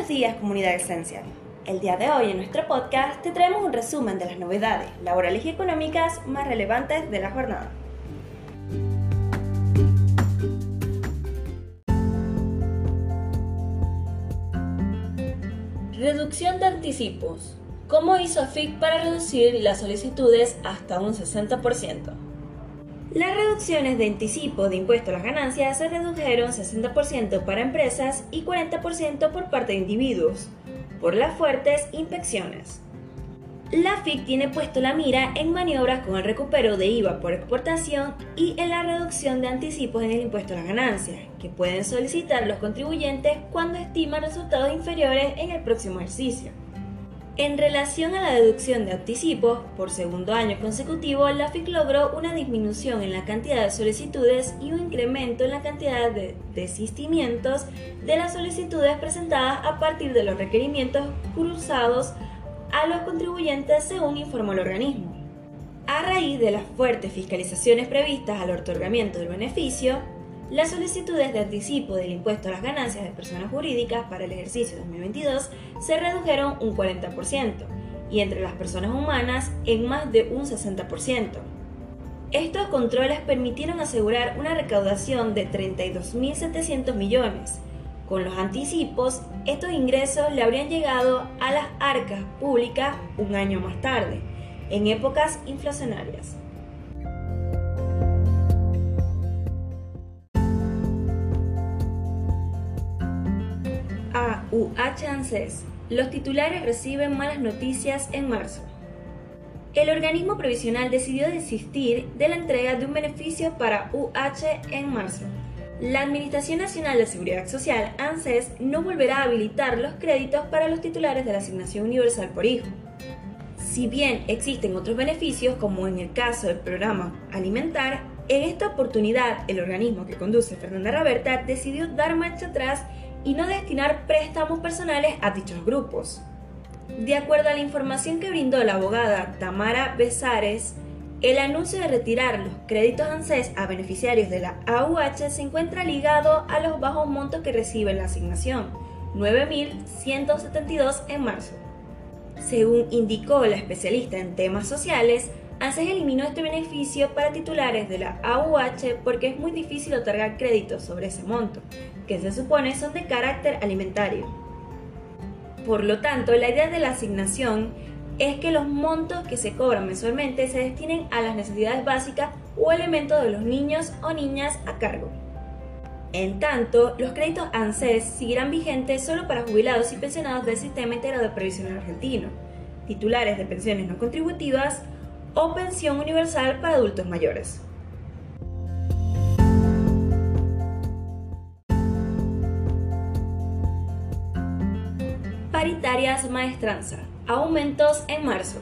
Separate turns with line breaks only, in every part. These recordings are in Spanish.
Buenos días comunidad Esencial. El día de hoy en nuestro podcast te traemos un resumen de las novedades laborales y económicas más relevantes de la jornada.
Reducción de anticipos. ¿Cómo hizo FIC para reducir las solicitudes hasta un 60%?
Las reducciones de anticipo de impuesto a las ganancias se redujeron 60% para empresas y 40% por parte de individuos, por las fuertes inspecciones. La FIC tiene puesto la mira en maniobras con el recupero de IVA por exportación y en la reducción de anticipos en el impuesto a las ganancias, que pueden solicitar los contribuyentes cuando estiman resultados inferiores en el próximo ejercicio. En relación a la deducción de anticipos, por segundo año consecutivo, la FIC logró una disminución en la cantidad de solicitudes y un incremento en la cantidad de desistimientos de las solicitudes presentadas a partir de los requerimientos cruzados a los contribuyentes, según informó el organismo. A raíz de las fuertes fiscalizaciones previstas al otorgamiento del beneficio, las solicitudes de anticipo del impuesto a las ganancias de personas jurídicas para el ejercicio 2022 se redujeron un 40% y entre las personas humanas en más de un 60%. Estos controles permitieron asegurar una recaudación de 32.700 millones. Con los anticipos, estos ingresos le habrían llegado a las arcas públicas un año más tarde, en épocas inflacionarias. UH ANSES. Los titulares reciben malas noticias en marzo. El organismo provisional decidió desistir de la entrega de un beneficio para UH en marzo. La Administración Nacional de Seguridad Social, ANSES, no volverá a habilitar los créditos para los titulares de la Asignación Universal por Hijo. Si bien existen otros beneficios, como en el caso del programa Alimentar, en esta oportunidad el organismo que conduce Fernanda Raberta decidió dar marcha atrás y no destinar préstamos personales a dichos grupos. De acuerdo a la información que brindó la abogada Tamara Besares, el anuncio de retirar los créditos ANSES a beneficiarios de la AUH se encuentra ligado a los bajos montos que recibe la asignación, 9.172 en marzo. Según indicó la especialista en temas sociales, ANSES eliminó este beneficio para titulares de la AUH porque es muy difícil otorgar créditos sobre ese monto, que se supone son de carácter alimentario. Por lo tanto, la idea de la asignación es que los montos que se cobran mensualmente se destinen a las necesidades básicas o elementos de los niños o niñas a cargo. En tanto, los créditos ANSES seguirán vigentes solo para jubilados y pensionados del Sistema Integrado de Previsión Argentino, titulares de pensiones no contributivas o pensión universal para adultos mayores. Paritarias Maestranza. Aumentos en marzo.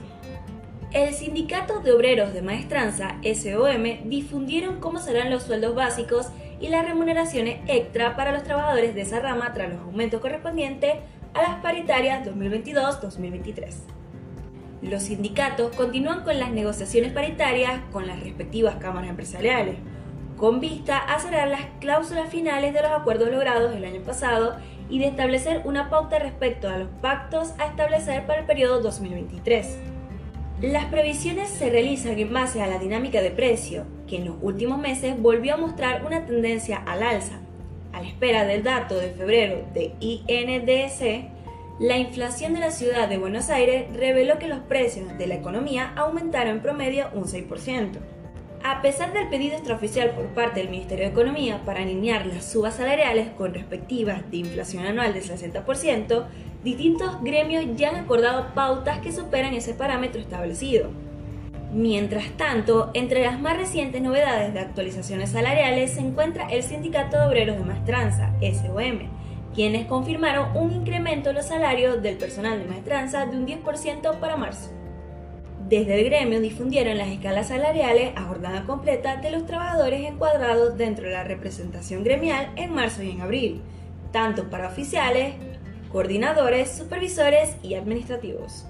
El Sindicato de Obreros de Maestranza, SOM, difundieron cómo serán los sueldos básicos y las remuneraciones extra para los trabajadores de esa rama tras los aumentos correspondientes a las paritarias 2022-2023. Los sindicatos continúan con las negociaciones paritarias con las respectivas cámaras empresariales, con vista a cerrar las cláusulas finales de los acuerdos logrados el año pasado y de establecer una pauta respecto a los pactos a establecer para el periodo 2023. Las previsiones se realizan en base a la dinámica de precio, que en los últimos meses volvió a mostrar una tendencia al alza. A la espera del dato de febrero de INDC, la inflación de la ciudad de Buenos Aires reveló que los precios de la economía aumentaron en promedio un 6%. A pesar del pedido extraoficial por parte del Ministerio de Economía para alinear las subas salariales con respectivas de inflación anual del 60%, distintos gremios ya han acordado pautas que superan ese parámetro establecido. Mientras tanto, entre las más recientes novedades de actualizaciones salariales se encuentra el Sindicato de Obreros de Maestranza, SOM, quienes confirmaron un incremento en los salarios del personal de maestranza de un 10% para marzo. Desde el gremio difundieron las escalas salariales a jornada completa de los trabajadores encuadrados dentro de la representación gremial en marzo y en abril, tanto para oficiales, coordinadores, supervisores y administrativos.